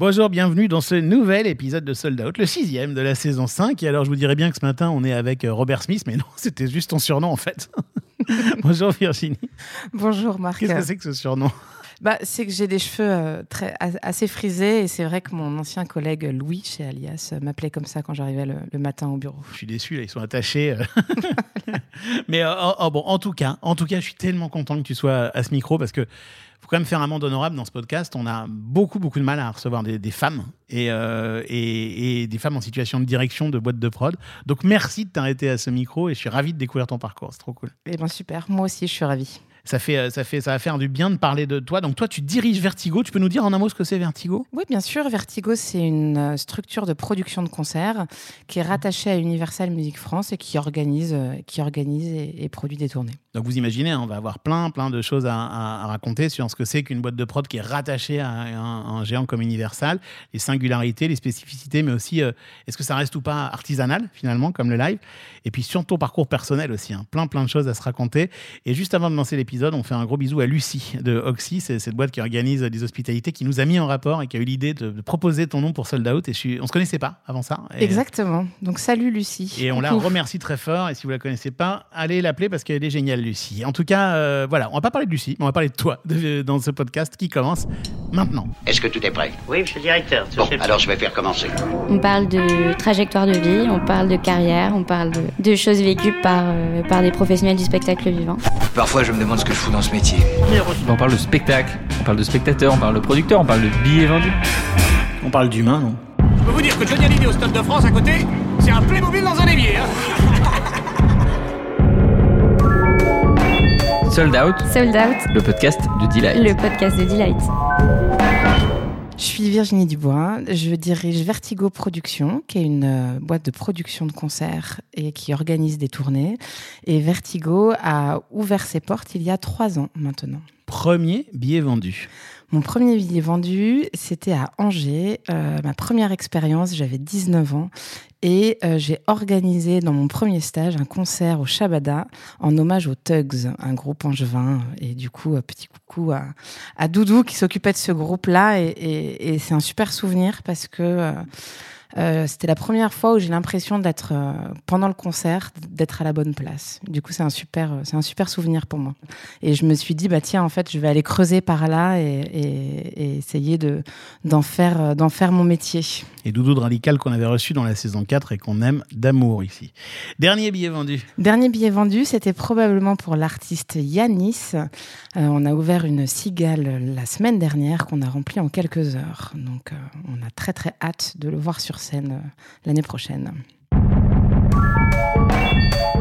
Bonjour, bienvenue dans ce nouvel épisode de Sold Out, le sixième de la saison 5. Et alors, je vous dirais bien que ce matin, on est avec euh, Robert Smith, mais non, c'était juste ton surnom en fait. Bonjour Virginie. Bonjour Marc. Qu'est-ce que c'est que ce surnom? Bah, c'est que j'ai des cheveux euh, très, assez frisés et c'est vrai que mon ancien collègue Louis chez Alias euh, m'appelait comme ça quand j'arrivais le, matin au bureau. Je suis déçu, là, ils sont attachés. Mais oh, bon, en tout cas, en tout cas, je suis tellement content que tu sois à ce micro parce que faut quand même faire un monde honorable dans ce podcast. On a beaucoup, beaucoup de mal à recevoir des, femmes euh, et, et, des femmes en situation de direction de boîte de prod. Donc, merci de t'arrêter à ce micro et je suis ravi de découvrir ton parcours. C'est trop cool. Eh bien, super. Moi aussi, je suis ravi ça fait, euh, ça fait, ça va faire du bien de parler de toi. Donc toi, tu diriges Vertigo. Tu peux nous dire en un mot ce que c'est Vertigo? Oui, bien sûr. Vertigo, c'est une euh, structure de production de concerts qui est rattachée à Universal Music France et qui organise, qui organise et, produit des tournées. Donc vous imaginez, hein, on va avoir plein, plein de choses à, raconter sur ce que c'est qu'une boîte de prod qui est rattachée à un, géant comme Universal, les singularités, les spécificités, mais aussi est-ce que ça reste ou pas artisanal finalement comme le live, et puis sur ton parcours personnel aussi, hein. plein, plein de choses à se raconter. Et juste avant de lancer l'épisode on fait un gros bisou à Lucie de Oxy, c'est cette boîte qui organise des hospitalités, qui nous a mis en rapport et qui a eu l'idée de, proposer ton nom pour Sold Out. Et je suis, on se connaissait pas avant ça. Exactement. Donc salut Lucie. Et on la remercie très fort. Et si vous la connaissez pas, allez l'appeler parce qu'elle est géniale, Lucie. En tout cas, euh, voilà, on va pas parler de Lucie, mais on va parler de toi dans ce podcast qui commence maintenant. Est-ce que tout est prêt? Oui, monsieur le directeur. Bon, alors je vais faire commencer. On parle de trajectoire de vie, on parle de carrière, on parle de, choses vécues par, euh, par des professionnels du spectacle vivant. Parfois, je me demande ce que je fous dans ce métier. On parle de spectacle, on parle de spectateur, on parle de producteur, on parle de billets vendus. On parle d'humain, non? Je peux vous dire que Johnny Hallyday au Stade de France à côté, c'est un Playmobil dans un évier. Hein Sold Out. Sold Out. Le podcast de Delight. Le podcast de Delight. Je suis Virginie Dubois, je dirige Vertigo Productions, qui est une euh, boîte de production de concerts et qui organise des tournées. Et Vertigo a ouvert ses portes il y a trois ans maintenant. Premier billet vendu. Mon premier billet vendu, c'était à Angers. Euh, ma première expérience, j'avais 19 ans. Et euh, j'ai organisé dans mon premier stage un concert au Shabada en hommage aux Tugs, un groupe angevin. Et du coup, un petit coucou à, Doudou qui s'occupait de ce groupe-là. Et, c'est un super souvenir parce que... Euh, c'était la première fois où j'ai l'impression d'être, euh, pendant le concert, d'être à la bonne place. Du coup, c'est un super, euh, c'est un super souvenir pour moi. Et je me suis dit, bah tiens, en fait, je vais aller creuser par là et, essayer de, d'en faire, d'en faire mon métier. Et Doudou de Radical qu'on avait reçu dans la saison 4 et qu'on aime d'amour ici. Dernier billet vendu. Dernier billet vendu, c'était probablement pour l'artiste Yanis. on a ouvert une cigale la semaine dernière qu'on a remplie en quelques heures. Donc, on a très très hâte de le voir sur scène euh, l'année prochaine.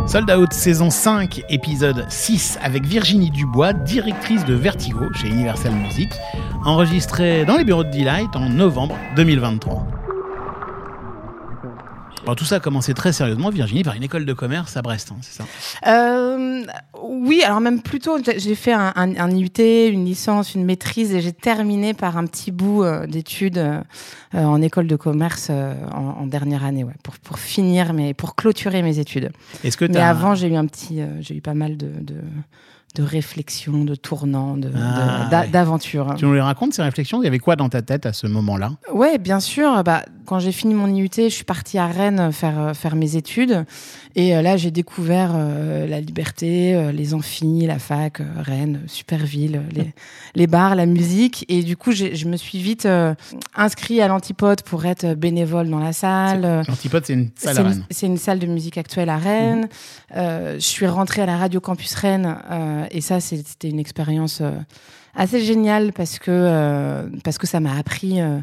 Sold Out saison 5, épisode 6 avec Virginie Dubois, directrice de Vertigo chez Universal Music, enregistré dans les bureaux de Delight en novembre 2023 tout ça a commencé très sérieusement, Virginie, par une école de commerce à Brest, hein, c'est ça? Euh, Oui, alors même plutôt, j'ai fait un, un, UT, une licence, une maîtrise, et j'ai terminé par un petit bout euh, d'études euh, en école de commerce en, dernière année, ouais, pour, pour finir, mais pour clôturer mes études. Est-ce que mais avant, j'ai eu un petit, j'ai eu pas mal de, de de réflexion, de tournant. De, ah, Tu nous les racontes ces réflexions? Il y avait quoi dans ta tête à ce moment-là? Ouais, bien sûr. Bah, quand j'ai fini mon IUT, je suis partie à Rennes faire, faire mes études. Et euh, là, j'ai découvert euh, la liberté, euh, les amphis, la fac, Rennes, super ville, les, les, bars, la musique. Et du coup, je me suis vite inscrit à l'Antipode pour être bénévole dans la salle. L'Antipode, c'est une salle à Rennes. C'est une salle de musique actuelle à Rennes. Mhm. je suis rentrée à la Radio Campus Rennes. et ça, c'était une expérience assez génial parce que, euh, parce que ça m'a appris euh,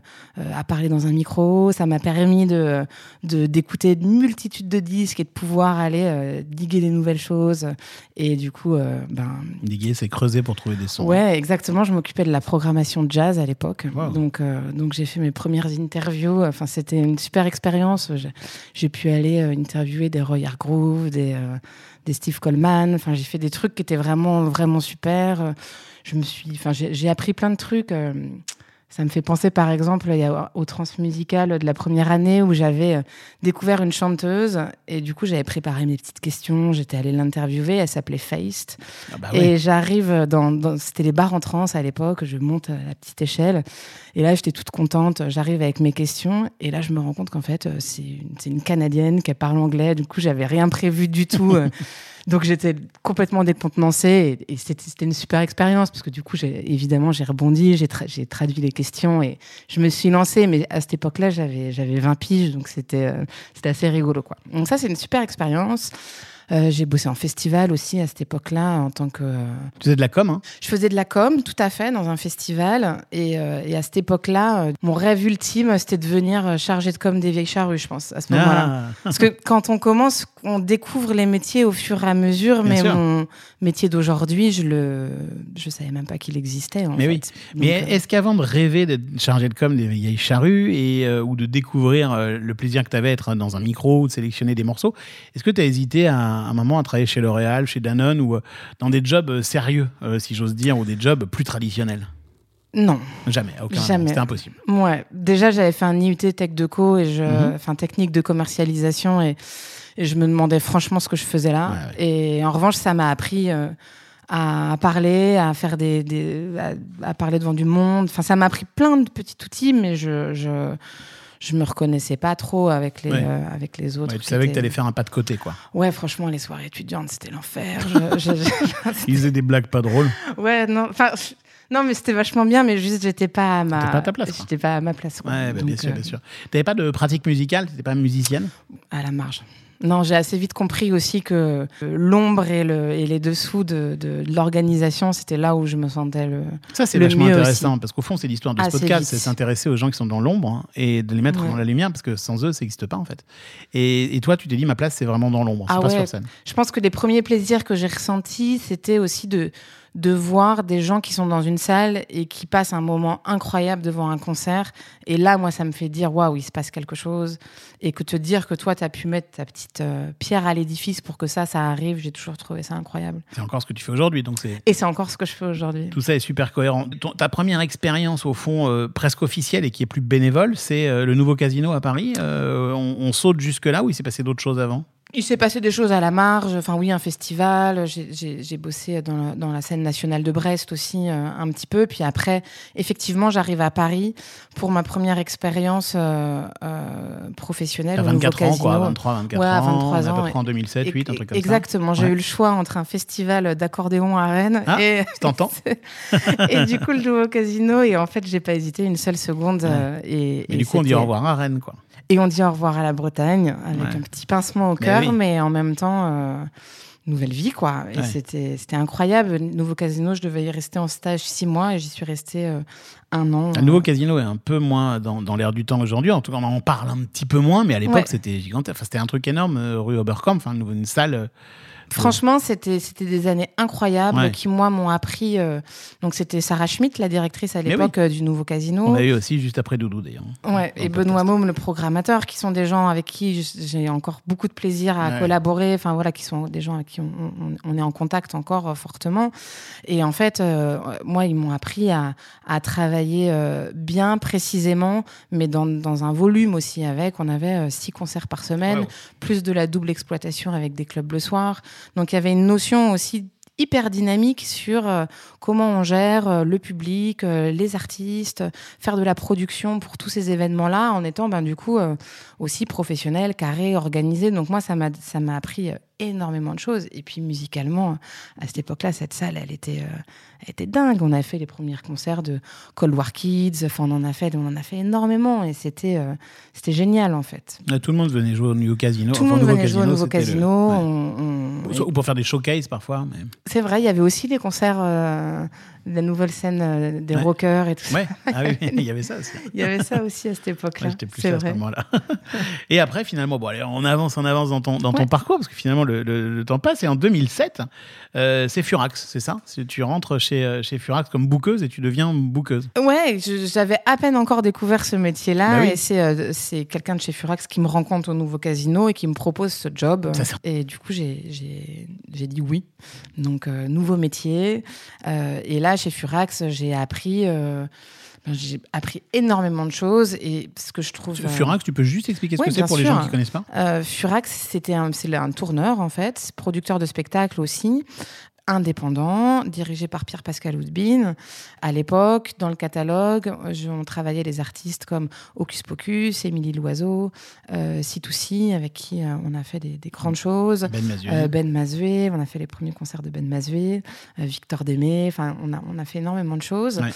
à parler dans un micro, ça m'a permis de, d'écouter une multitude de disques et de pouvoir aller euh, diguer des nouvelles choses. Et du coup, ben. Diguer, c'est creuser pour trouver des sons. Ouais, exactement. Je m'occupais de la programmation de jazz à l'époque. Donc, donc j'ai fait mes premières interviews. Enfin, c'était une super expérience. J'ai, pu aller interviewer des Roy Hargrove, des, des Steve Coleman. Enfin, j'ai fait des trucs qui étaient vraiment, vraiment super je me suis, enfin, j'ai appris plein de trucs. Euh, Ça me fait penser, par exemple, il y a au transmusical de la première année où j'avais euh, découvert une chanteuse et du coup, j'avais préparé mes petites questions. J'étais allée l'interviewer. Elle s'appelait Feist. Ah bah Et j'arrive dans, dans- c'était les bars en trance à l'époque. Je monte à la petite échelle. Et là, j'étais toute contente. J'arrive avec mes questions. Et là, je me rends compte qu'en fait, euh, c'est une, c'est une Canadienne qui parle anglais. Du coup, j'avais rien prévu du tout. Donc, j'étais complètement décontenancée. Et, c'était une super expérience parce que du coup, évidemment, j'ai rebondi, j'ai, tra- j'ai traduit les questions et je me suis lancée. Mais à cette époque-là, j'avais, j'avais 20 piges. Donc, c'était, euh, assez rigolo, quoi. Donc, ça, c'est une super expérience. Euh, j'ai bossé en festival aussi à cette époque-là en tant que. euh, Tu faisais de la com, hein Je faisais de la com, tout à fait, dans un festival. Et, euh, et à cette époque-là, mon rêve ultime, c'était de devenir euh, chargée de com des vieilles charrues, je pense, à ce moment-là. Ah. Parce que quand on commence, on découvre les métiers au fur et à mesure. Bien mais sûr. mon métier d'aujourd'hui, je le, je savais même pas qu'il existait. En Mais fait. oui. Mais Donc, est-ce qu'avant de rêver d'être chargé de com des vieilles charrues et, ou de découvrir le plaisir que tu avais à être dans un micro ou de sélectionner des morceaux, est-ce que tu as hésité à, un moment à travailler chez L'Oréal, chez Danone ou euh, dans des jobs euh, sérieux, euh, si j'ose dire, ou des jobs plus traditionnels non. Jamais, aucun. Jamais. C'était impossible. Ouais, déjà j'avais fait un IUT Tech de Co et je, Mhm. enfin technique de commercialisation et, et je me demandais franchement ce que je faisais là. Ouais, Et en revanche, ça m'a appris euh, à parler, à faire des, des- à, à parler devant du monde. Enfin, ça m'a appris plein de petits outils, mais je je je me reconnaissais pas trop avec les Ouais. euh, avec les autres. Ouais, tu savais que tu allais faire un pas de côté, quoi. Ouais, franchement, les soirées étudiantes, c'était l'enfer. Je- Ils faisaient des blagues pas drôles. Ouais, non, enfin, non, mais c'était vachement bien, mais juste, j'étais pas à ma, pas à ta place. J'étais pas à ma place, quoi. Ouais, bah, bien sûr, euh, bien sûr. T'avais pas de pratique musicale T'étais pas musicienne? À la marge. Non, j'ai assez vite compris aussi que euh, l'ombre et, le, et les dessous de, de, de l'organisation, c'était là où je me sentais le. Ça, c'est vachement intéressant parce qu'au fond, c'est l'histoire de ce Assez podcast, c'est s'intéresser aux gens qui sont dans l'ombre hein, et de les mettre Ouais. dans la lumière parce que sans eux, ça n'existe pas en fait. Et, et toi, tu t'es dit, ma place, c'est vraiment dans l'ombre, c'est Ah pas ouais. sur scène. Je pense que les premiers plaisirs que j'ai ressentis, c'était aussi de, de voir des gens qui sont dans une salle et qui passent un moment incroyable devant un concert. Et là, moi, ça me fait dire, waouh, il se passe quelque chose. Et que te dire que toi, tu as pu mettre ta petite euh, pierre à l'édifice pour que ça, ça arrive, j'ai toujours trouvé ça incroyable. C'est encore ce que tu fais aujourd'hui, donc c'est. Et c'est encore ce que je fais aujourd'hui. Tout ça est super cohérent. Ton- ta première expérience, au fond, euh, presque officielle et qui est plus bénévole, c'est euh, le nouveau casino à Paris. On, on saute jusque-là ou il s'est passé d'autres choses avant? Il s'est passé des choses à la marge. Enfin, oui, un festival. J'ai- bossé dans la, dans la scène nationale de Brest aussi euh, un petit peu. Puis après, effectivement, j'arrive à Paris pour ma première expérience euh, euh, professionnelle au nouveau 24 ans, casino. quoi, 23, 24 Ouais, à ans, 23 à peu ans, près en 2007, 8, un truc comme Exactement. J'ai Ouais. eu le choix entre un festival d'accordéon à Rennes Ah, et. T'entends et du coup le nouveau casino. Et en fait, j'ai pas hésité une seule seconde. Et, Et et du coup, on dit au revoir à Rennes, quoi. Et on dit au revoir à la Bretagne avec Ouais. un petit pincement au Mais cœur, oui. mais en même temps, euh, nouvelle vie, quoi. Et Ouais. c'était, c'était incroyable. Nouveau casino, je devais y rester en stage six mois et j'y suis restée euh, un an. Le nouveau casino est un peu moins dans, dans l'air du temps aujourd'hui. En tout cas, on en parle un petit peu moins, mais à l'époque, Ouais. c'était gigantesque. Enfin, c'était un truc énorme, euh, rue Oberkampf, enfin, une salle. Franchement, c'était, c'était des années incroyables Ouais. qui, moi, m'ont appris. euh, donc, c'était Sarah Schmidt, la directrice à Mais l'époque euh, du nouveau casino. On a eu aussi juste après Doudou, d'ailleurs. Ouais, et Benoît. Môme, le programmateur, qui sont des gens avec qui j'ai encore beaucoup de plaisir à Ouais. collaborer. Enfin voilà, qui sont des gens avec qui on, on- on est en contact encore euh, fortement. Et en fait, euh, moi, ils m'ont appris à, à travailler euh, bien, précisément, mais dans, dans un volume aussi. Avec, on avait euh, six concerts par semaine, Wow. plus de la double exploitation avec des clubs le soir. Donc il y avait une notion aussi hyper dynamique sur euh, comment on gère euh, le public, euh, les artistes, faire de la production pour tous ces événements-là en étant ben, du coup aussi professionnel, carré, organisé. Donc moi, ça m'a appris énormément de choses. Et puis musicalement, à cette époque-là, cette salle, elle était, euh, elle était dingue. On a fait les premiers concerts de Cold War Kids. Enfin, on en a fait, on en a fait énormément, et c'était euh, c'était génial en fait. Ouais, Tout le monde venait jouer au nouveau casino. Tout le Enfin, monde venait jouer au nouveau le- casino. ouais. on- on- Ou pour faire des showcases parfois. Mais... C'est vrai, il y avait aussi des concerts euh, la nouvelle scène euh, des Ouais. rockers et tout ça. Ouais, ah oui, il y avait ça aussi. Il y avait ça aussi à cette époque-là. Ouais, J'étais plus à ce vrai. moment-là. Et après, finalement, bon, allez, on avance, on avance dans ton, dans ton parcours, parce que finalement, le, le- le temps passe. Et en 2007, euh, c'est Furax, c'est ça? Tu rentres chez, euh, chez Furax comme bouqueuse et tu deviens bouqueuse. Ouais, j'avais à peine encore découvert ce métier-là Bah oui. et c'est euh, quelqu'un de chez Furax qui me rencontre au nouveau casino et qui me propose ce job. Ça, ça- Et du coup, j'ai- dit oui. Donc, euh, nouveau métier. Et là, chez Furax, j'ai appris euh, Ben, J'ai appris énormément de choses et ce que je trouve. euh, Furax, tu peux juste expliquer ce que c'est pour les gens qui connaissent pas? Euh, Furax, c'était un, c'est un tourneur en fait, producteur de spectacles aussi, indépendant, dirigé par Pierre-Pascal Houdbin. À l'époque, dans le catalogue, on travaillait les artistes comme Hocus Pocus, Émilie Loiseau, euh, C2C, avec qui euh, on a fait des, des grandes choses. Ben Mazué. Euh, ben Mazué, on a fait les premiers concerts de Ben Mazué, euh, Victor Démé, enfin on a, on a fait énormément de choses. Ouais.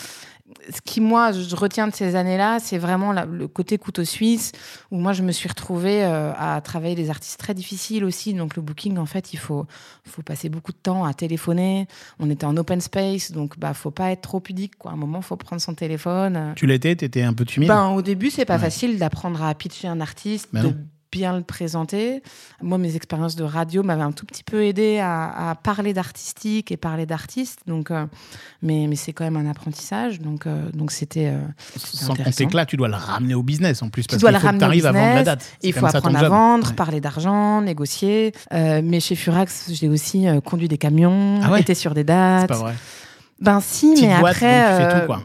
Ce qui moi je retiens de ces années-là, c'est vraiment la- le côté couteau suisse où moi je me suis retrouvée euh, à travailler des artistes très difficiles aussi. Donc le booking en fait il faut faut passer beaucoup de temps à téléphoner. On était en open space donc bah faut pas être trop pudique quoi. À un moment faut prendre son téléphone. euh. Tu l'étais, t'étais un peu timide? Ben, au début, c'est pas Ouais. facile d'apprendre à pitcher un artiste, Ben de non. Bien le présenter. Moi, mes expériences de radio m'avaient un tout petit peu aidé à, à parler d'artistique et parler d'artistes. Donc, euh, mais, mais c'est quand même un apprentissage. Donc, euh, donc c'était. euh, Sans intéressant. compter que là, tu dois le ramener au business en plus. Tu Parce dois le ramener au t'arrives à vendre la business, date. Il faut apprendre à vendre, Ouais. parler d'argent, négocier. Mais chez Furax, j'ai aussi conduit des camions, Ah ouais été sur des C'est dates. pas vrai. Ben si, Petite mais boîte, après. donc tu fais tout, quoi.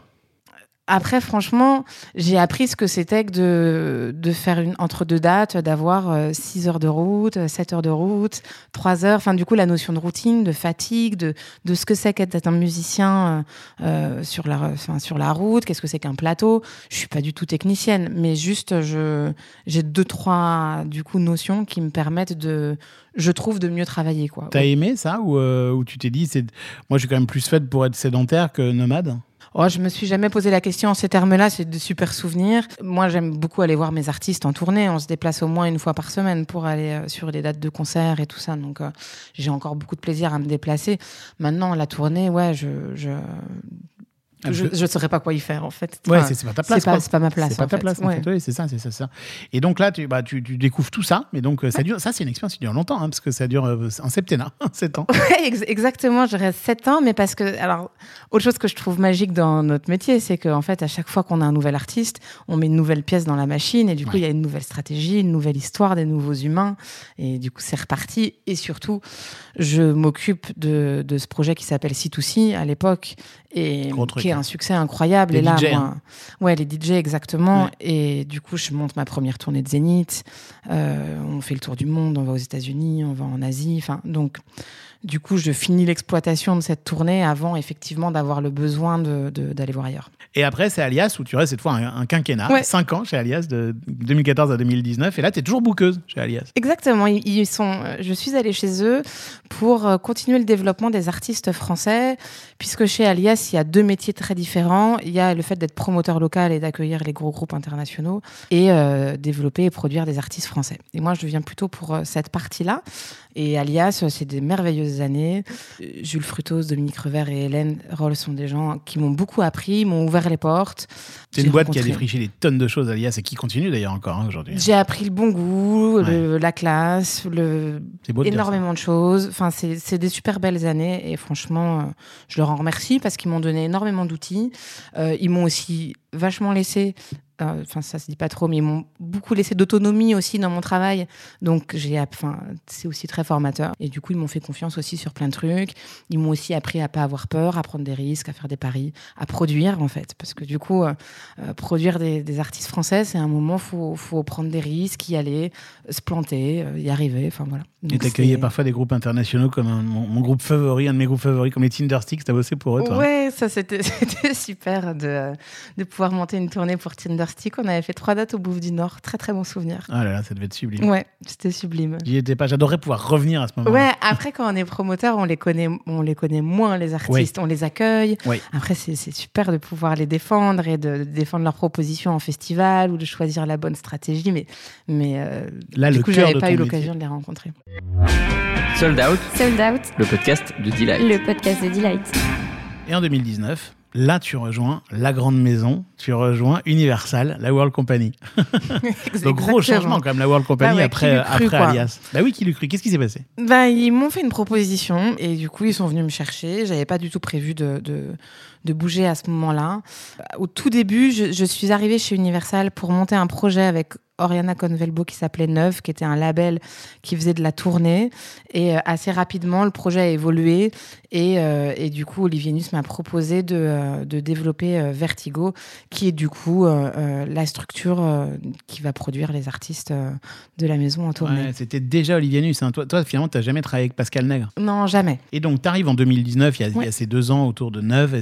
Après, franchement, j'ai appris ce que c'était que de, faire entre deux dates, d'avoir 6 heures de route, 7 heures de route, 3 heures. Enfin, du coup, la notion de routine, de fatigue, de, de ce que c'est qu'être un musicien euh, euh, sur, la, enfin, sur la route, qu'est-ce que c'est qu'un plateau. Je suis pas du tout technicienne, mais juste, j'ai deux, trois, du coup, notions qui me permettent de, je trouve, de mieux travailler, quoi. T'as aimé ça ou, euh, ou tu t'es dit, moi je suis quand même plus faite pour être sédentaire que nomade? Oh, je me suis jamais posé la question en ces termes-là, c'est de super souvenirs. Moi, j'aime beaucoup aller voir mes artistes en tournée. On se déplace au moins une fois par semaine pour aller euh, sur les dates de concert et tout ça. Donc, euh, j'ai encore beaucoup de plaisir à me déplacer. Maintenant, la tournée, ouais, je je Ah, je, je saurais pas quoi y faire en fait. Ouais, Enfin, c'est, pas ta place. c'est pas, ma place. C'est pas ta fait. place, en Ouais. fait. C'est ça, c'est ça. Et donc là, tu, bah, tu, tu découvres tout ça, mais donc euh, ça dure. Ça, c'est une expérience qui dure longtemps, hein, parce que ça dure euh, un septennat, 7 ans. Ex- exactement, je reste 7 ans, mais parce que, alors, autre chose que je trouve magique dans notre métier, c'est qu'en fait, à chaque fois qu'on a un nouvel artiste, on met une nouvelle pièce dans la machine, et du coup, il y a une nouvelle stratégie, une nouvelle histoire, des nouveaux humains, et du coup, c'est reparti. Et surtout, je m'occupe de, de ce projet qui s'appelle C2C à l'époque, et qui est. un succès incroyable. Les et là, DJ, moi, hein. ouais, les DJ exactement. Ouais. Et du coup, je monte ma première tournée de Zénith. Euh, on fait le tour du monde, on va aux États-Unis, on va en Asie. Enfin, donc, du coup, je finis l'exploitation de cette tournée avant effectivement d'avoir le besoin de- de- d'aller voir ailleurs. Et après, c'est Alias où tu restes cette fois un, un quinquennat, Ouais. 5 ans chez Alias, de 2014 à 2019. Et là, tu es toujours bouqueuse chez Alias. Exactement. Ils, sont. euh, Je suis allée chez eux pour euh, continuer le développement des artistes français, puisque chez Alias, il y a deux métiers très différents. Il y a le fait d'être promoteur local et d'accueillir les gros groupes internationaux, et euh, développer et produire des artistes français. Et moi, je viens plutôt pour cette partie-là. Et Alias, c'est des merveilleuses années. Jules Frutos, Dominique Revers et Hélène Roll sont des gens qui m'ont beaucoup appris, m'ont ouvert les portes. C'est une boîte qui a défriché des tonnes de choses, Alias, et qui continue d'ailleurs encore hein, aujourd'hui. J'ai appris le bon goût, le- la classe, le, beau de énormément de choses. Enfin, c'est c'est des super belles années et franchement, euh, je leur en remercie parce qu'ils m'ont donné énormément d'outils. Euh, ils m'ont aussi vachement laissé. Euh, Enfin, ça se dit pas trop, mais ils m'ont beaucoup laissé d'autonomie aussi dans mon travail. Donc, j'ai, enfin, c'est aussi très formateur. Et du coup, ils m'ont fait confiance aussi sur plein de trucs. Ils m'ont aussi appris à pas avoir peur, à prendre des risques, à faire des paris, à produire en fait, parce que du coup, euh, euh, produire des, des artistes français, c'est un moment faut, faut prendre des risques, y aller, se planter, y arriver. Enfin voilà. Et t'accueillais parfois des groupes internationaux comme un- mon, mon groupe favori, un de mes groupes favoris, comme les Tindersticks. T'as bossé pour eux, toi hein? Ouais, ça c'était c'était super de, de pouvoir monter une tournée pour On avait fait trois dates au Bouffe du Nord. Très très bon souvenir. Ah là là, ça devait être sublime. Ouais, c'était sublime. J'y étais pas. J'adorerais pouvoir revenir à ce moment. Ouais, après quand on est promoteur, on les connaît, on les connaît moins les artistes, on les accueille. Oui. Après c'est super de pouvoir les défendre et de, de défendre leurs propositions en festival ou de choisir la bonne stratégie, mais mais euh, Là, du le coup j'avais pas eu l'occasion de les rencontrer. Sold Out, Sold Out, le podcast de Delight. le podcast de Delight. Et en 2019, là, tu rejoins la grande maison. Tu rejoins Universal, la World Company. Donc gros changement quand même, la World Company Bah ouais, après, cru, après. Alias. Bah oui, qui l'eût cru Qu'est-ce qui s'est passé? Bah, ils m'ont fait une proposition et du coup, ils sont venus me chercher. J'avais pas du tout prévu de, de, de bouger à ce moment-là. Au tout début, je, je suis arrivée chez Universal pour monter un projet avec Oriana Convelbo qui s'appelait Neuve, qui était un label qui faisait de la tournée. Et euh, assez rapidement, le projet a évolué. Et, euh, et du coup, Olivier Nuss m'a proposé de, euh, de développer Vertigo, qui est du coup la structure qui va produire les artistes de la maison en tournée. Ouais, C'était déjà Olivier Nuss. hein. Toi, toi, finalement, tu n'as jamais travaillé avec Pascal Nègre? Non, jamais. Et donc, tu arrives en 2019, il y y a ces deux ans autour de Neuve. et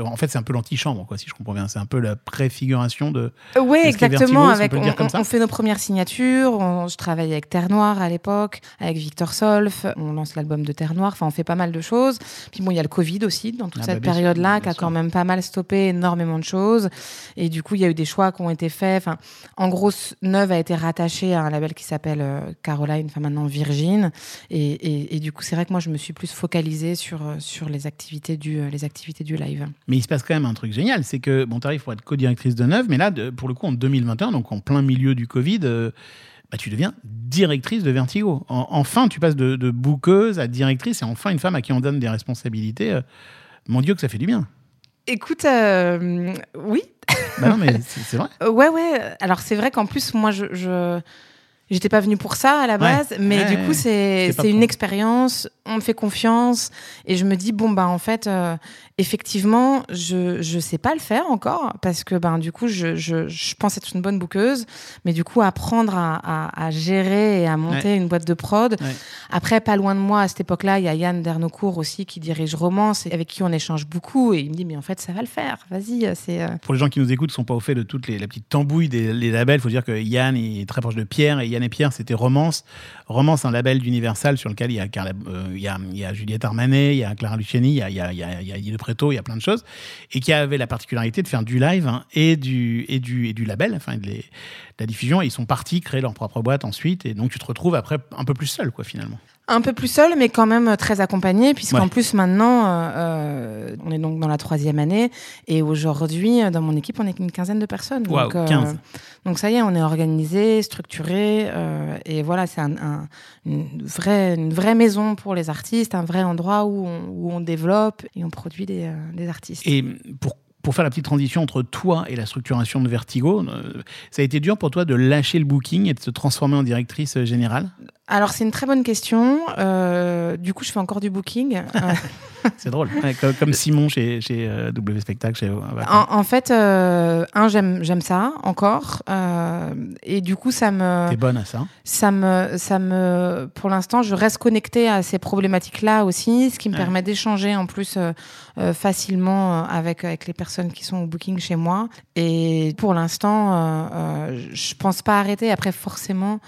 en fait, c'est un peu l'antichambre, si je comprends bien. C'est un peu la préfiguration de. Oui, exactement. Avec, on, on- ça on fait nos premières signatures. on- je travaille avec Terre Noire à l'époque, avec Victor Solf. On lance l'album de Terre Noire. Enfin, on fait pas mal de choses. Puis bon, il y a le Covid aussi dans toute Ah bah, cette sûr, période-là, qui a quand même pas mal stoppé énormément de choses. Et du coup, il y a eu des choix qui ont été faits. Enfin, en gros, Neuve a été rattaché à un label qui s'appelle euh, Caroline, enfin maintenant Virgin. Et, et- et du coup, c'est vrai que moi, je me suis plus focalisée sur, euh, sur les, activités du, euh, les activités du live. Mais il se passe quand même un truc génial, c'est que bon, tu arrives pour être co-directrice de Neuve, mais là, de- pour le coup, en 2021, donc en plein milieu du Covid, euh, bah, tu deviens directrice de Vertigo. En- enfin, tu passes de, de bouqueuse à directrice, et enfin une femme à qui on donne des responsabilités. euh, mon Dieu, que ça fait du bien. Écoute, euh, oui, Bah non, mais c'est vrai. Ouais, ouais. Alors, c'est vrai qu'en plus, moi, je. je... J'étais pas venue pour ça à la Ouais. base, mais Ouais, du ouais. coup, pas c'est une pour- expérience, on me fait confiance, et je me dis, bon, bah, en fait, euh, effectivement, je, je sais pas le faire encore, parce que, ben, du coup, je, je, je pense être une bonne bouqueuse, mais du coup, apprendre à, à, à gérer et à monter une boîte de prod. Après, pas loin de moi, à cette époque-là, il y a Yann Dernocourt aussi qui dirige Romance, et avec qui on échange beaucoup, et il me dit, mais en fait, ça va le faire, vas-y, c'est. euh, Pour les gens qui nous écoutent, qui sont pas au fait de toutes les la petite tambouille des labels, il faut dire que Yann est très proche de Pierre et Yann et Pierre, c'était Romance. Romance, un label d'Universal sur lequel il y a, Carla- euh, il y a, Juliette Armanet, il y a Clara Luciani, il y a, il y a, il y a, il y a plein de choses, et qui avait la particularité de faire du live hein, et, du, et, du, et du label, enfin de, les- la diffusion. Et ils sont partis créer leur propre boîte ensuite, et donc tu te retrouves après un peu plus seul, quoi, finalement. Un peu plus seul, mais quand même euh, très accompagné, puisqu'en Ouais. plus maintenant, euh, euh, on est donc dans la troisième année, et aujourd'hui, dans mon équipe, on est une quinzaine de personnes. Donc, euh, 15. donc ça y est, on est organisé, structuré, euh, et voilà, c'est un, un- une, vraie, une vraie maison pour les artistes, un vrai endroit où on, où on développe et on produit des, des artistes. Et pour, pour faire la petite transition entre toi et la structuration de Vertigo, euh, ça a été dur pour toi de lâcher le booking et de se transformer en directrice euh, générale? Alors c'est une très bonne question. Euh, du coup, je fais encore du booking. Euh, C'est drôle. Ouais, comme, comme Simon chez, chez euh, W Spectacle. Chez, En, en fait, euh, un, j'aime, j'aime ça encore, euh, et du coup, ça me, T'es bonne à ça. ça me, ça me, pour l'instant, je reste connectée à ces problématiques-là aussi, ce qui me Ouais. permet d'échanger en plus euh, euh, facilement euh, avec avec les personnes qui sont au booking chez moi. Et pour l'instant, euh, euh, je pense pas arrêter. Après, forcément.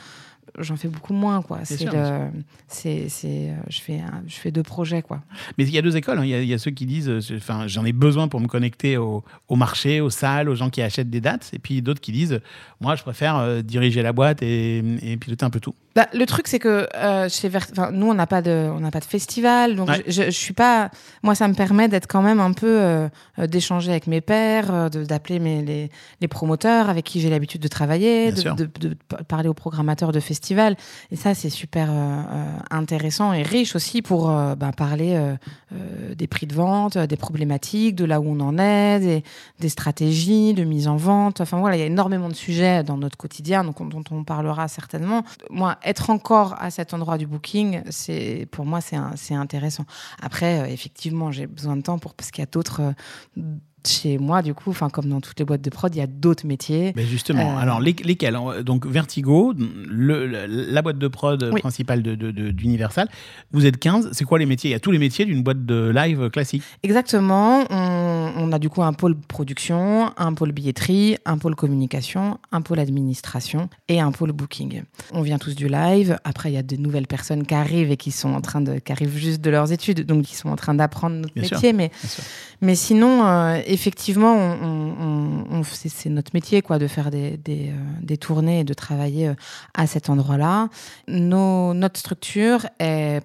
J'en fais beaucoup moins, quoi. C'est C'est le- c'est, c'est, euh, je fais, un- je fais deux projets, quoi. Mais il y a deux écoles. hein. Il y, a- il y a ceux qui disent euh, enfin, j'en ai besoin pour me connecter au, au marché, aux salles, aux gens qui achètent des dates. Et puis d'autres qui disent moi, je préfère euh, diriger la boîte et, et piloter un peu tout. Bah, le truc, c'est que euh, chez Vert- enfin, nous, on n'a pas de, on n'a pas de festival, donc Ouais. je, je, je suis pas. Moi, ça me permet d'être quand même un peu euh, euh, d'échanger avec mes pairs, d'appeler les, les promoteurs avec qui j'ai l'habitude de travailler, de, parler aux programmateurs de festivals. Et ça, c'est super euh, intéressant et riche aussi pour bah, parler des prix de vente, des problématiques, de là où on en est, des, des stratégies de mise en vente. Enfin voilà, il y a énormément de sujets dans notre quotidien donc, dont on parlera certainement. Moi, être encore à cet endroit du booking, c'est pour moi c'est intéressant. Après, euh, effectivement, j'ai besoin de temps pour parce qu'il y a d'autres euh, chez moi du coup, enfin comme dans toutes les boîtes de prod, il y a d'autres métiers. Ben justement, Euh, alors les- lesquels Donc Vertigo, le- la boîte de prod Oui. principale de- de- de- d'Universal. Vous êtes 15. C'est quoi les métiers? Il y a tous les métiers d'une boîte de live classique. Exactement. On, on a du coup un pôle production, un pôle billetterie, un pôle communication, un pôle administration et un pôle booking. On vient tous du live. Après, il y a de nouvelles personnes qui arrivent et qui sont en train de, qui arrivent juste de leurs études, donc qui sont en train d'apprendre notre Bien sûr. métier. Mais, mais sinon, euh, effectivement, c'est notre métier, quoi, de faire des, des, euh, des tournées et de travailler euh, à cet endroit-là. Notre structure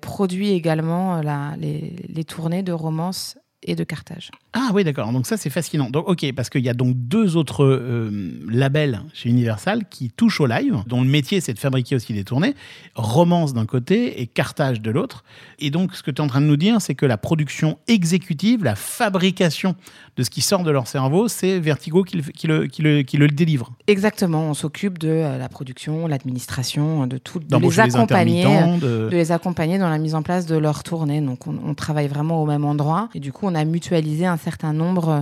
produit également euh, la- les, les tournées de romance et de Carthage. Ah oui, d'accord. Donc ça, c'est fascinant. Donc, ok, parce qu'il y a donc deux autres euh, labels chez Universal qui touchent au live, dont le métier, c'est de fabriquer aussi des tournées. Romance d'un côté et Carthage de l'autre. Et donc, ce que tu es en train de nous dire, c'est que la production exécutive, la fabrication de ce qui sort de leur cerveau, c'est Vertigo qui le, qui le, qui le, qui le délivre. Exactement. On s'occupe de euh, la production, l'administration, de tout, de les accompagner. de- de les accompagner dans la mise en place de leur tournée. Donc, on, on travaille vraiment au même endroit. Et du coup, on a mutualisé un certain nombre euh,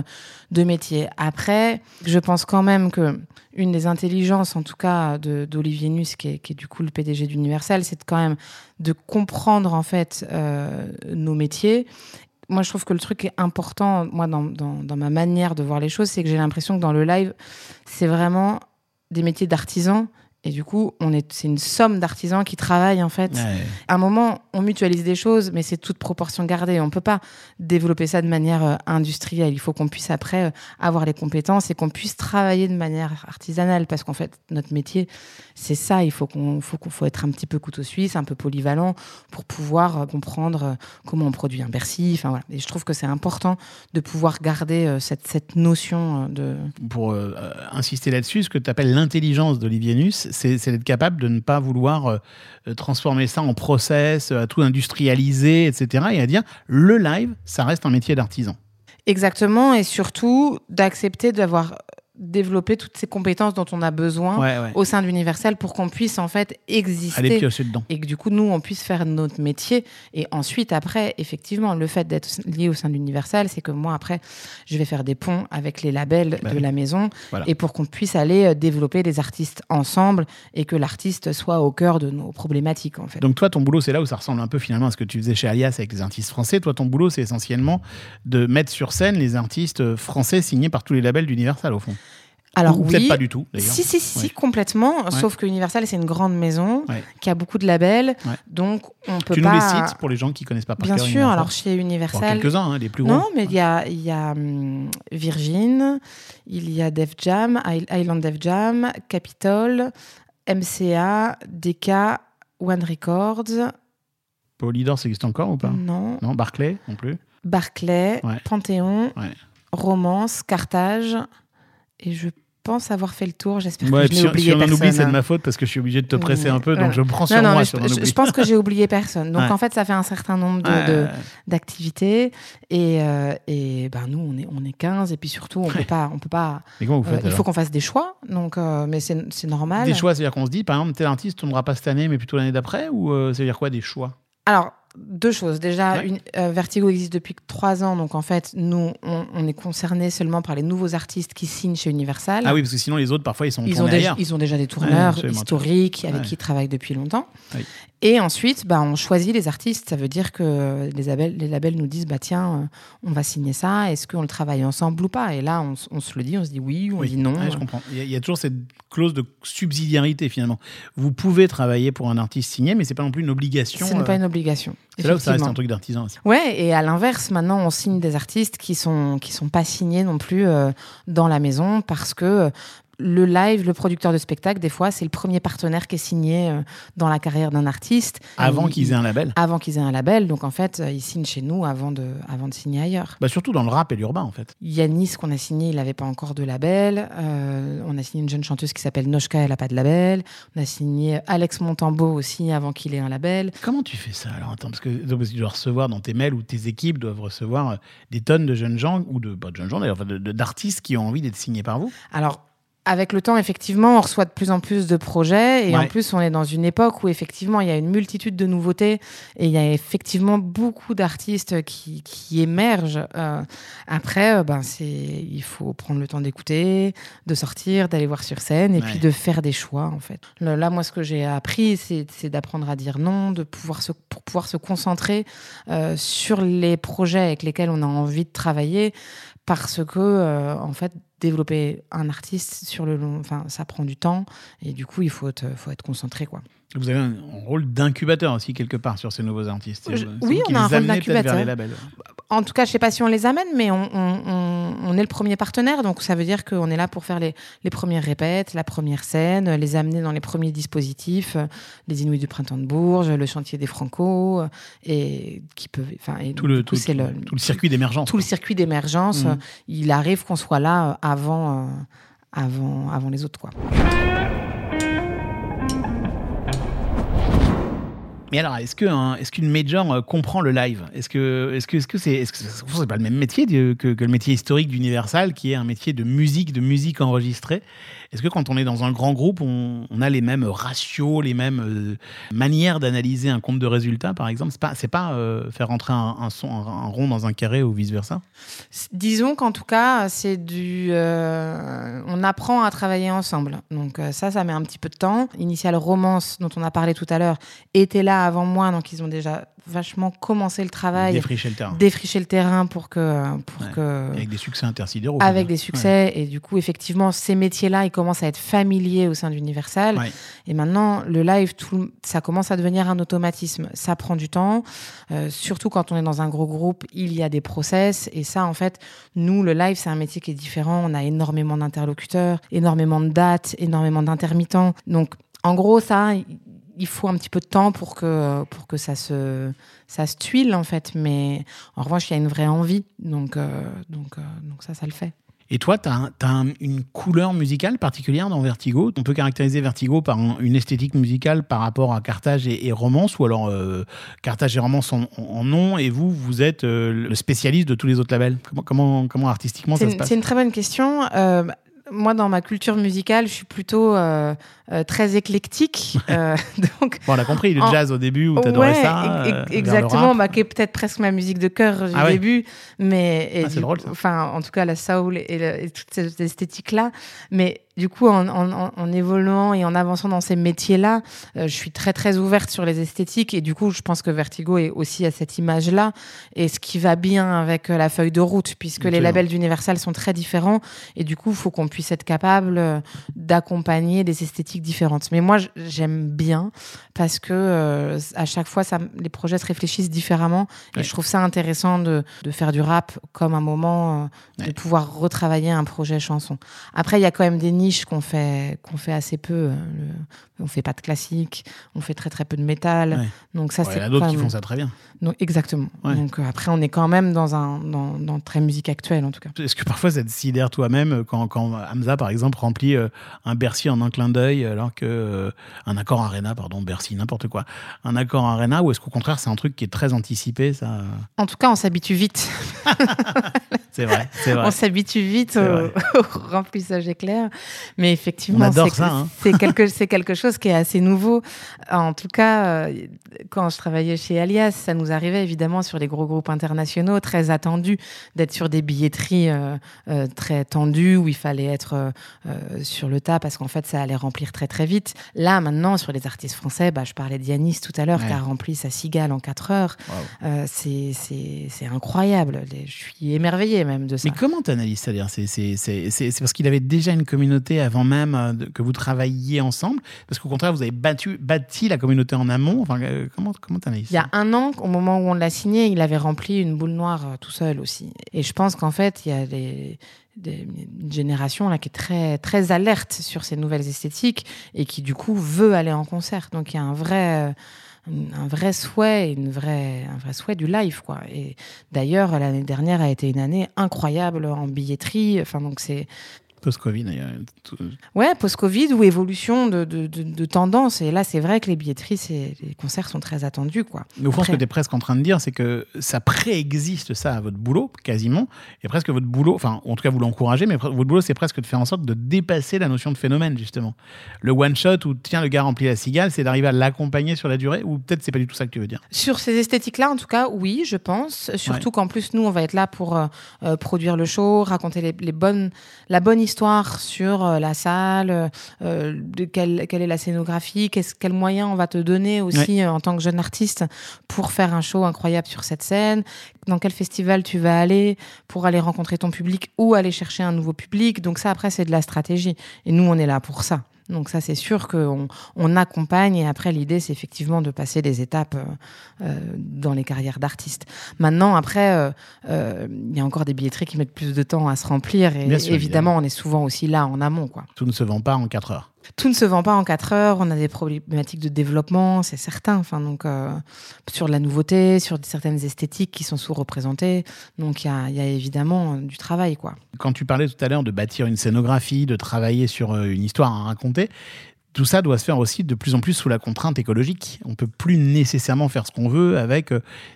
de métiers. Après, je pense quand même que une des intelligences, en tout cas, d'Olivier Nuss, qui est, du coup le PDG d'Universal, c'est quand même de comprendre en fait euh, nos métiers. Moi, je trouve que le truc est important, moi, dans, dans ma manière de voir les choses, c'est que j'ai l'impression que dans le live, c'est vraiment des métiers d'artisans. Et du coup, on est, c'est une somme d'artisans qui travaillent en fait Ouais. à un moment, on mutualise des choses, mais c'est toute proportion gardée. On peut pas développer ça de manière euh, industrielle. Il faut qu'on puisse après euh, avoir les compétences et qu'on puisse travailler de manière artisanale, parce qu'en fait, notre métier, c'est ça. Il faut qu'on, faut qu'on, faut être un petit peu couteau suisse, un peu polyvalent, pour pouvoir euh, comprendre comment on produit un Bercy. Enfin voilà. Et je trouve que c'est important de pouvoir garder cette, cette notion de. Pour insister là-dessus, ce que tu appelles l'intelligence d'Olivier Nuss, c'est d'être capable de ne pas vouloir euh, euh, transformer ça en process, euh, à tout industrialiser, etc. Et à dire, le live, ça reste un métier d'artisan. Exactement, et surtout d'accepter d'avoir développé toutes ces compétences dont on a besoin Ouais, ouais. au sein d'Universal pour qu'on puisse en fait exister piocher dedans. et que du coup nous on puisse faire notre métier et ensuite après effectivement le fait d'être lié au sein d'Universal c'est que moi après je vais faire des ponts avec les labels Bah de oui. la maison Voilà. et pour qu'on puisse aller euh, développer des artistes ensemble et que l'artiste soit au cœur de nos problématiques en fait. Donc toi, ton boulot, c'est là où ça ressemble un peu finalement à ce que tu faisais chez Alias avec les artistes français. Toi, ton boulot, c'est essentiellement de mettre sur scène les artistes français signés par tous les labels d'Universal, au fond. Alors Ou oui, peut-être pas du tout. Si, si, si, Ouais. complètement. Sauf que Universal, c'est une grande maison Ouais. qui a beaucoup de labels. Donc, on peut Tu pas. nous les cites pour les gens qui connaissent pas par Bien cœur sûr. Universal. Alors, chez Universal. quelques-uns, hein, les plus gros. Non, mais il y a, il y a hum, Virgin, il y a Def Jam, Island Def Jam, Capitol, MCA, DK, One Records. Polydor, ça existe encore ou pas? Non. Non, Barclay non plus. Barclay. Panthéon. Romance, Carthage. Et je pense avoir fait le tour. J'espère Ouais, que je n'ai oublié si on en personne. oublie, c'est de ma faute parce que je suis obligé de te presser un peu, donc Voilà. je prends sur Non, non, moi je, pense que j'ai oublié personne. Donc Ouais. en fait, ça fait un certain nombre de- Ouais. de- d'activités. Et, euh, et ben, nous, on est, on est 15. Et puis surtout, on peut pas. On peut pas Mais comment vous euh, faites il faut qu'on fasse des choix. Donc, euh, mais c'est normal. Des choix, c'est-à-dire qu'on se dit, par exemple, tel artiste tournera pas cette année, mais plutôt l'année d'après Ou euh, ça veut dire quoi, des choix? Alors, deux choses. Déjà, Ouais. une- euh, Vertigo existe depuis trois ans. Donc en fait, nous, on, on est concernés seulement par les nouveaux artistes qui signent chez Universal. Ah oui, parce que sinon, les autres, parfois, ils sont Ils ont, déjà, ils ont déjà des tourneurs historiques avec Ouais. qui ils travaillent depuis longtemps. Oui. Et ensuite, bah, on choisit les artistes. Ça veut dire que les labels, les labels nous disent bah, tiens, euh, on va signer ça. Est-ce qu'on le travaille ensemble ou pas? Et là, on, se le dit, on se dit oui ou on Oui. dit non. Je comprends. Il y, a, il y a toujours cette clause de subsidiarité, finalement. Vous pouvez travailler pour un artiste signé, mais c'est pas non plus une obligation. Ce n'est euh, pas une obligation. C'est là où ça reste un truc d'artisan aussi. Ouais, et à l'inverse, maintenant, on signe des artistes qui sont qui sont pas signés non plus euh, dans la maison parce que le live, le producteur de spectacle, des fois, c'est le premier partenaire qui est signé euh, dans la carrière d'un artiste. Avant Il- qu'ils aient un label. Avant qu'ils aient un label, donc en fait, euh, ils signent chez nous avant de, avant de signer ailleurs. Bah, surtout dans le rap et l'urbain, en fait. Yanis, qu'on a signé, il n'avait pas encore de label. Euh, on a signé une jeune chanteuse qui s'appelle Noshka, elle n'a pas de label. On a signé Alex Montambeau aussi avant qu'il ait un label. Comment tu fais ça alors? Attends, parce que, parce que tu dois recevoir dans tes mails ou tes équipes doivent recevoir des tonnes de jeunes gens, ou de, pas de jeunes gens d'ailleurs, d'artistes qui ont envie d'être signés par vous? Alors, avec le temps, effectivement, on reçoit de plus en plus de projets. Et Ouais. en plus, on est dans une époque où, effectivement, il y a une multitude de nouveautés. Et il y a effectivement beaucoup d'artistes qui, qui émergent. Euh, après, euh, ben, c'est, il faut prendre le temps d'écouter, de sortir, d'aller voir sur scène et Ouais. puis de faire des choix, en fait. Là, moi, ce que j'ai appris, c'est, c'est d'apprendre à dire non, de pouvoir se, pour pouvoir se concentrer euh, sur les projets avec lesquels on a envie de travailler. Parce que, euh, en fait, développer un artiste sur le long, enfin, ça prend du temps et du coup, il faut être, faut être concentré, quoi. Vous avez un rôle d'incubateur aussi quelque part sur ces nouveaux artistes. Je- oui, on a un rôle d'incubateur. les labels. En tout cas, je sais pas si on les amène, mais on, on- on- on est le premier partenaire, donc ça veut dire qu'on est là pour faire les, les premières répètes, la première scène, les amener dans les premiers dispositifs, euh, les Inuits du printemps de Bourges, le chantier des Franco, euh, et qui peuvent, enfin, Tout le, tout, le, tout le circuit d'émergence. tout le circuit d'émergence. Mhm. euh, Il arrive qu'on soit là avant, avant, avant les autres, quoi. Mais alors, est-ce que un- est-ce qu'une major euh, comprend le live? Est-ce que est-ce que est-ce que c'est est-ce c'est pas le même métier que, que le métier historique d'Universal, qui est un métier de musique, de musique enregistrée? Est-ce que quand on est dans un grand groupe, on, a les mêmes ratios, les mêmes euh, manières d'analyser un compte de résultats, par exemple? C'est pas c'est pas euh, faire rentrer un, son un, rond dans un carré ou vice versa Disons qu'en tout cas, c'est du. on apprend à travailler ensemble. Donc, ça, ça met un petit peu de temps. Initial Romance, dont on a parlé tout à l'heure, était là avant moi. Donc, ils ont déjà vachement commencé le travail, Défricher le terrain défriché le terrain pour que. Pour Ouais. que avec des succès intersidéraux. avec des succès. Et du coup, effectivement, ces métiers-là, ils commencent à être familiers au sein d'Universal. Ouais. Et maintenant, le live, tout, ça commence à devenir un automatisme. Ça prend du temps. Euh, surtout quand on est dans un gros groupe, il y a des process. Et ça, en fait, nous, le live, c'est un métier qui est différent. On a énormément d'interlocuteurs, énormément de dates, énormément d'intermittents. Donc, en gros, ça, il- faut un petit peu de temps pour que, pour que ça, se, ça se tuile, en fait. Mais en revanche, il y a une vraie envie. Donc, euh, donc, euh, donc ça, ça le fait. Et toi, tu as, une couleur musicale particulière dans Vertigo? On peut caractériser Vertigo par un- une esthétique musicale par rapport à Carthage et, et Romance Ou alors euh, Carthage et Romance en, en ont et vous, vous êtes euh, le spécialiste de tous les autres labels? Comment, comment, comment artistiquement ça se passe? c'est une très bonne question. Euh, moi, dans ma culture musicale, je suis plutôt euh, très éclectique. Euh, donc, Bon, on a compris, le En- jazz au début où t'adorais ouais, ça. euh, exactement, bah, qui est peut-être presque ma musique de cœur du Ah ouais. début, mais Ah, du drôle. Enfin, en tout cas, la soul et, le- et toute cette esthétique-là. Mais du coup, en, en- en- en évoluant et en avançant dans ces métiers-là, euh, je suis très très ouverte sur les esthétiques et du coup, je pense que Vertigo est aussi à cette image-là et ce qui va bien avec euh, la feuille de route, puisque les labels d'Universal sont très différents et du coup, il faut qu'on puisse être capable d'accompagner des esthétiques différentes. Mais moi, j'aime bien parce que euh, à chaque fois, ça, les projets se réfléchissent différemment et Ouais. je trouve ça intéressant de, de faire du rap comme un moment euh, de pouvoir retravailler un projet chanson. Après, il y a quand même des niches qu'on fait, qu'on fait assez peu. euh, on fait pas de classique, on fait très très peu de métal. Ouais. Donc ça, Ouais, Il c'est y en a d'autres qui font ça très bien. non, exactement. Donc après, on est quand même dans un dans, dans très musique actuelle en tout cas. Est-ce que parfois ça te sidère toi-même quand, quand Hamza, par exemple, remplit un Bercy en un clin d'œil, alors que. euh, un accord Arena, pardon, Bercy, n'importe quoi. Un accord Arena, ou est-ce qu'au contraire, c'est un truc qui est très anticipé, ça? En tout cas, on s'habitue vite. C'est vrai, c'est vrai. On s'habitue vite au, remplissage éclair. Mais effectivement, c'est hein. c'est quelque, quelque chose qui est assez nouveau. En tout cas, euh, quand je travaillais chez Alias, ça nous arrivait évidemment sur les gros groupes internationaux, très attendus, d'être sur des billetteries euh, euh, très tendues où il fallait être euh, sur le tas parce qu'en fait, ça allait remplir très très vite. Là, maintenant, sur les artistes français, bah, je parlais d'Yanis tout à l'heure Ouais. qui a rempli sa cigale en 4 heures. C'est- incroyable. Je suis émerveillée même de ça. Mais comment tu analyses ça c'est- parce qu'il avait déjà une communauté avant même euh, que vous travailliez ensemble Parce qu'au contraire, vous avez battu, bâti la communauté en amont enfin, euh, Comment comment tu analyses Il y a un an, au moment où on l'a signé, il avait rempli une boule noire euh, tout seul aussi. Et je pense qu'en fait, il y a des, des- une génération là qui est très très alerte sur ces nouvelles esthétiques et qui du coup veut aller en concert. Donc il y a un vrai un vrai souhait, une vraie, un vrai souhait du live quoi. Et d'ailleurs l'année dernière a été une année incroyable en billetterie. Enfin donc c'est Post-Covid, tout- Ouais, post-Covid ou évolution de, de, de, de tendance. Et là, c'est vrai que les billetteries, les concerts sont très attendus. Quoi. Mais au fond, ce que tu es presque en train de dire, c'est que ça préexiste ça à votre boulot, quasiment. Et presque votre boulot, enfin, en tout cas, vous l'encouragez, mais votre boulot, c'est presque de faire en sorte de dépasser la notion de phénomène, justement. Le one-shot où, tiens, le gars remplit la cigale, c'est d'arriver à l'accompagner sur la durée, ou peut-être c'est pas du tout ça que tu veux dire? Sur ces esthétiques-là, en tout cas, oui, je pense. Surtout qu'en plus, nous, on va être là pour euh, euh, produire le show, raconter les, les bonnes, la bonne histoire histoire sur euh, la salle, euh, de quelle, quelle est la scénographie, quels moyens on va te donner aussi euh, en tant que jeune artiste pour faire un show incroyable sur cette scène, dans quel festival tu vas aller pour aller rencontrer ton public ou aller chercher un nouveau public. Donc ça, après, c'est de la stratégie. Et nous, on est là pour ça. Donc ça, c'est sûr qu'on on accompagne et après, l'idée, c'est effectivement de passer des étapes euh, dans les carrières d'artistes. Maintenant, après, euh, euh, il y a encore des billetteries qui mettent plus de temps à se remplir et évidemment, on est souvent aussi là en amont. Quoi. Tout ne se vend pas en 4 heures. Tout ne se vend pas en 4 heures, on a des problématiques de développement, c'est certain. Enfin, donc, euh, sur la nouveauté, sur certaines esthétiques qui sont sous-représentées. Donc, il y a, évidemment euh, du travail. quoi. Quand tu parlais tout à l'heure de bâtir une scénographie, de travailler sur euh, une histoire à raconter, tout ça doit se faire aussi de plus en plus sous la contrainte écologique. On peut plus nécessairement faire ce qu'on veut avec,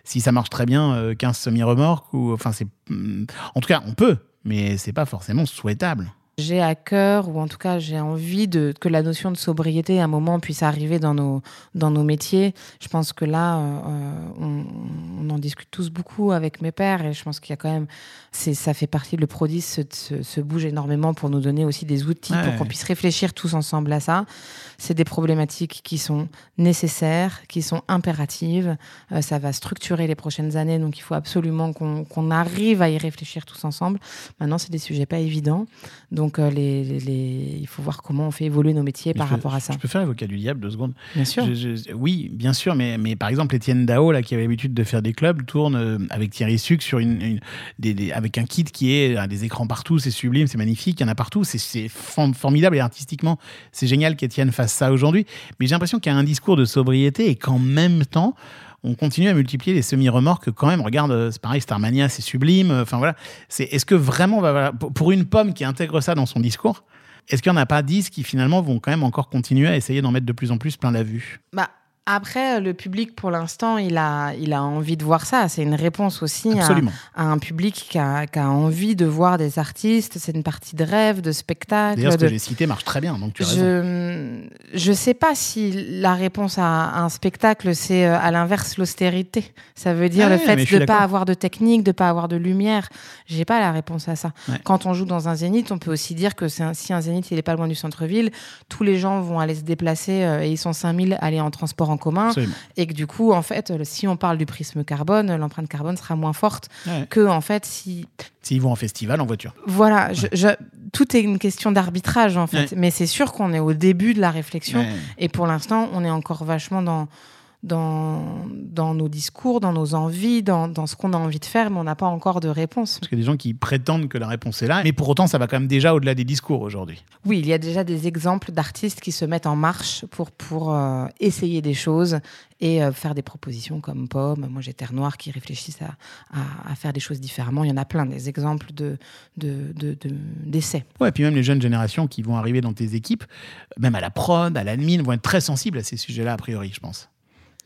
si ça marche très bien, euh, 15 semi-remorques. Ou, enfin, hum, en tout cas, on peut, mais c'est pas forcément souhaitable. J'ai à cœur, ou en tout cas j'ai envie de, que la notion de sobriété à un moment puisse arriver dans nos, dans nos métiers. Je pense que là, euh, on, on en discute tous beaucoup avec mes pères et je pense qu'il y a quand même, ça fait partie, le produit se, se, se bouge énormément pour nous donner aussi des outils Ouais. pour qu'on puisse réfléchir tous ensemble à ça. C'est des problématiques qui sont nécessaires, qui sont impératives. Euh, ça va structurer les prochaines années, donc il faut absolument qu'on, qu'on arrive à y réfléchir tous ensemble. Maintenant, c'est des sujets pas évidents. Donc, euh, les, les- les- il faut voir comment on fait évoluer nos métiers Mais par peux- rapport à ça. Je peux faire l'avocat du diable deux secondes. Bien sûr. Je- je- oui, bien sûr, mais, mais par exemple, Étienne Dao, là, qui avait l'habitude de faire des clubs, tourne euh, avec Thierry Suc sur une, une- des- des- avec un kit qui est euh, des écrans partout, c'est sublime, c'est magnifique, il y en a partout, c'est- c'est form- formidable et artistiquement, c'est génial qu'Étienne fasse ça aujourd'hui. Mais j'ai l'impression qu'il y a un discours de sobriété et qu'en même temps, on continue à multiplier les semi-remorques quand même. Regarde, euh, c'est pareil, Starmania, c'est sublime. euh, Enfin voilà, c'est est-ce que vraiment, bah, pour une pomme qui intègre ça dans son discours, est-ce qu'il n'y en a pas 10 qui finalement vont quand même encore continuer à essayer d'en mettre de plus en plus plein la vue? Bah, après, le public, pour l'instant, il a, il a envie de voir ça. C'est une réponse aussi à, un public qui a, qui a envie de voir des artistes. C'est une partie de rêve, de spectacle. D'ailleurs, ce de- que j'ai cité marche très bien, donc tu as. Je je sais pas si la réponse à un spectacle c'est euh, à l'inverse l'austérité. Ça veut dire Ah le fait je de pas d'accord. avoir de technique, de pas avoir de lumière. J'ai pas la réponse à ça. Ouais. Quand on joue dans un zénith, on peut aussi dire que un- si un zénith il est pas loin du centre-ville, tous les gens vont aller se déplacer euh, et ils sont 5000 aller en transport en commun Absolument. et que du coup en fait euh, si on parle du prisme carbone, l'empreinte carbone sera moins forte Ouais. que en fait si S'ils vont en festival, en voiture. voilà, je- je- tout est une question d'arbitrage en fait. Ouais. Mais c'est sûr qu'on est au début de la réflexion. Et pour l'instant, on est encore vachement dans, dans, dans nos discours, dans nos envies, dans, dans ce qu'on a envie de faire, mais on n'a pas encore de réponse. Parce qu'il y a des gens qui prétendent que la réponse est là, mais pour autant, ça va quand même déjà au-delà des discours aujourd'hui. Oui, il y a déjà des exemples d'artistes qui se mettent en marche pour, pour euh, essayer des choses et euh, faire des propositions comme Pomme, moi j'ai Terre Noire, qui réfléchissent à, à, à faire des choses différemment. Il y en a plein, des exemples de, de, de- de- d'essais. Ouais, et puis même les jeunes générations qui vont arriver dans tes équipes, même à la prod, à l'admin, vont être très sensibles à ces sujets-là, a priori, je pense.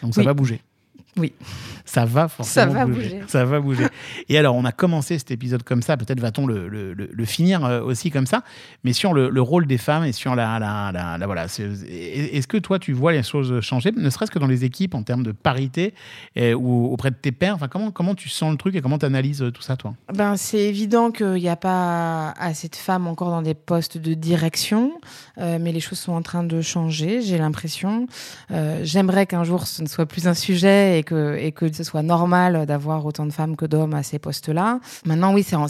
Donc ça Oui. va bouger. Oui. Ça va forcément va bouger. bouger. Ça va bouger. Et alors, on a commencé cet épisode comme ça, peut-être va-t-on le, le- le- le finir euh, aussi comme ça, mais sur le, le rôle des femmes et sur la... la, la- la- voilà, Est-ce que toi, tu vois les choses changer, ne serait-ce que dans les équipes en termes de parité euh, ou auprès de tes pairs? Enfin, comment, comment tu sens le truc et comment tu analyses tout ça, toi? Ben, c'est évident qu'il n'y a pas assez de femmes encore dans des postes de direction, euh, mais les choses sont en train de changer, j'ai l'impression. Euh, J'aimerais qu'un jour ce ne soit plus un sujet et que, et que ce soit normal d'avoir autant de femmes que d'hommes à ces postes-là. Maintenant, oui, c'est en,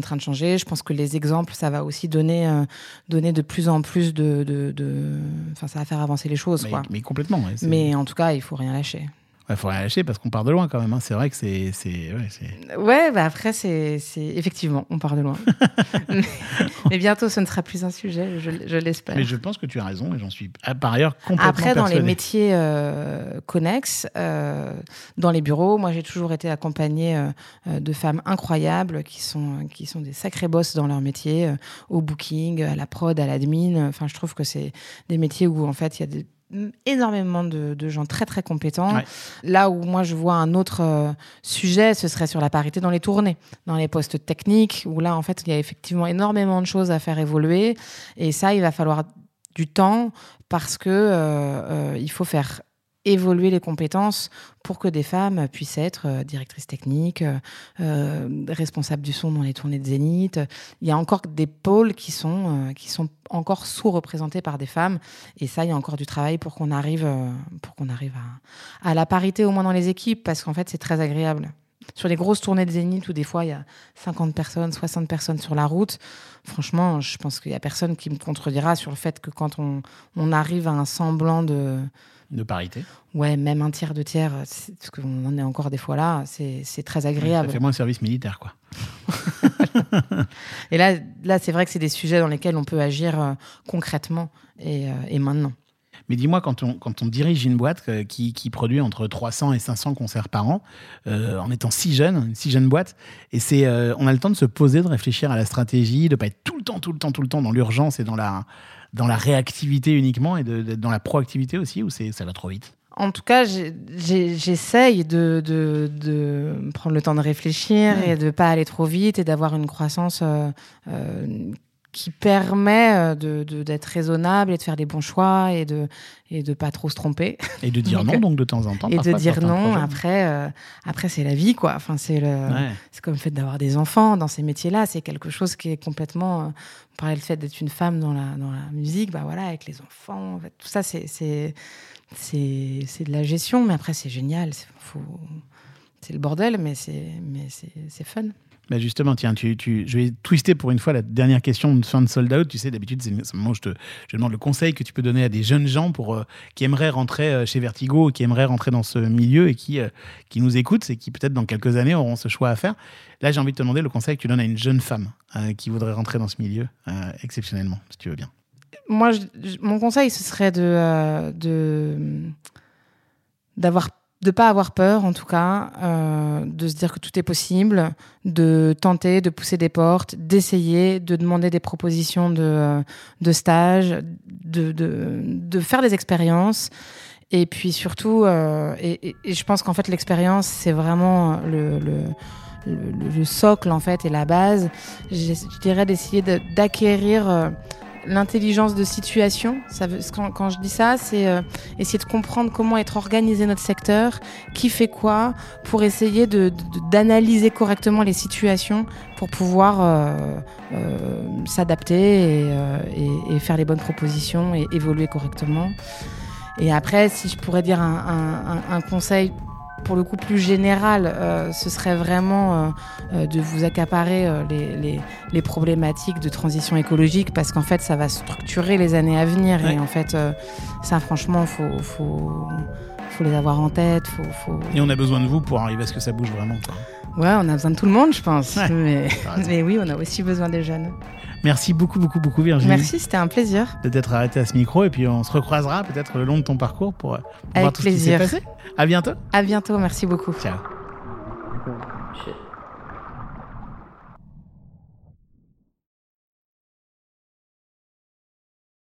train de changer. Je pense que les exemples, ça va aussi donner, euh, donner de plus en plus de... de, de- Enfin, ça va faire avancer les choses, mais, quoi. mais complètement. ouais, Mais en tout cas, il faut rien lâcher. Il faut rien lâcher parce qu'on part de loin quand même. hein. C'est vrai que c'est. c'est- ouais, Ouais, bah après, c'est c'est- effectivement, on part de loin. mais, mais bientôt, ce ne sera plus un sujet, je, je l'espère. Mais je pense que tu as raison et j'en suis ah, par ailleurs complètement Après, dans les métiers euh, connexes, euh, dans les bureaux, moi j'ai toujours été accompagnée euh, de femmes incroyables qui sont, qui sont des sacrés boss dans leur métier, au booking, à la prod, à l'admin. Enfin, je trouve que c'est des métiers où en fait il y a des énormément de, de gens très très compétents. Ouais. Là où moi je vois un autre euh, sujet, ce serait sur la parité dans les tournées, dans les postes techniques, où là en fait il y a effectivement énormément de choses à faire évoluer. Et ça, il va falloir du temps parce que euh, euh, il faut faire évoluer les compétences pour que des femmes puissent être euh, directrices techniques, euh, euh, responsables du son dans les tournées de Zénith. Il y a encore des pôles qui sont, euh, qui sont encore sous-représentés par des femmes. Et ça, il y a encore du travail pour qu'on arrive, pour qu'on arrive à, à la parité au moins dans les équipes, parce qu'en fait, c'est très agréable. Sur les grosses tournées de Zénith où des fois il y a 50 personnes, 60 personnes sur la route, franchement, je pense qu'il y a personne qui me contredira sur le fait que quand on, on arrive à un semblant de, De parité. ouais, même un tiers, deux tiers, parce qu'on en est encore des fois là, c'est très Ça agréable. fait moins service militaire, quoi. Et là, là c'est vrai que c'est des sujets dans lesquels on peut agir euh, concrètement et, euh, et maintenant. Mais dis-moi, quand on, quand on dirige une boîte euh, qui, qui produit entre 300 et 500 concerts par an, euh, en étant si jeune, une si jeune boîte, et c'est, euh, on a le temps de se poser, de réfléchir à la stratégie, de pas être tout le temps, tout le temps, tout le temps dans l'urgence et dans la, dans la réactivité uniquement et d'être dans la proactivité aussi, ou c'est, ça va trop vite? En tout cas, j'essaye de, de, de prendre le temps de réfléchir et de pas aller trop vite et d'avoir une croissance euh, euh, qui permet euh, de- d'être raisonnable et de faire les bons choix et de et de pas trop se tromper Et de dire Donc, non, donc de temps en temps. et de dire non. projets. Après, euh, après c'est la vie quoi. Enfin, c'est le Ouais. c'est comme le fait d'avoir des enfants dans ces métiers-là. C'est quelque chose qui est complètement. euh, on parlait le fait d'être une femme dans la, dans la musique, bah voilà, avec les enfants, en fait, tout ça, c'est c'est c'est de la gestion. Mais après, c'est génial. C'est le bordel, mais c'est mais c'est fun. Bah justement, tiens, tu, tu, je vais twister pour une fois la dernière question de fin de sold out. Tu sais, d'habitude, c'est le moment où je te, je demande le conseil que tu peux donner à des jeunes gens pour, euh, qui aimeraient rentrer euh, chez Vertigo, qui aimeraient rentrer dans ce milieu et qui, euh, qui nous écoutent et qui peut-être dans quelques années auront ce choix à faire. Là, j'ai envie de te demander le conseil que tu donnes à une jeune femme qui voudrait rentrer dans ce milieu exceptionnellement, si tu veux bien. Moi, mon conseil, ce serait de de d'avoir de pas avoir peur, en tout cas, euh, de se dire que tout est possible, de tenter, de pousser des portes, d'essayer, de demander des propositions de, euh, de stage, de, de, de faire des expériences. Et puis surtout, euh, et, et- je pense qu'en fait, l'expérience, c'est vraiment le, le, le, le socle, en fait, et la base. Je, je dirais d'essayer de- d'acquérir euh, l'intelligence de situation. Quand, je dis ça, c'est euh, essayer de comprendre comment être organisé notre secteur, qui fait quoi, pour essayer de- de- d'analyser correctement les situations pour pouvoir euh, euh, s'adapter et, faire les bonnes propositions et évoluer correctement. Et après, si je pourrais dire un conseil pour le coup plus général, euh, ce serait vraiment euh, euh, de vous accaparer euh, les, les- les problématiques de transition écologique parce qu'en fait, ça va structurer les années à venir. Ouais. Et en fait, ça, franchement, faut, faut, faut les avoir en tête. Faut, faut... Et on a besoin de vous pour arriver à ce que ça bouge vraiment. quoi. Ouais, on a besoin de tout le monde, je pense. Ouais, mais, oui, on a aussi besoin des jeunes. Merci beaucoup, beaucoup, beaucoup, Virginie. Merci, c'était un plaisir. de t'être arrêté à ce micro et puis on se recroisera peut-être le long de ton parcours pour, euh, pour Avec voir tout ce qui s'est plaisir. passé. À bientôt. À bientôt, merci beaucoup. Ciao.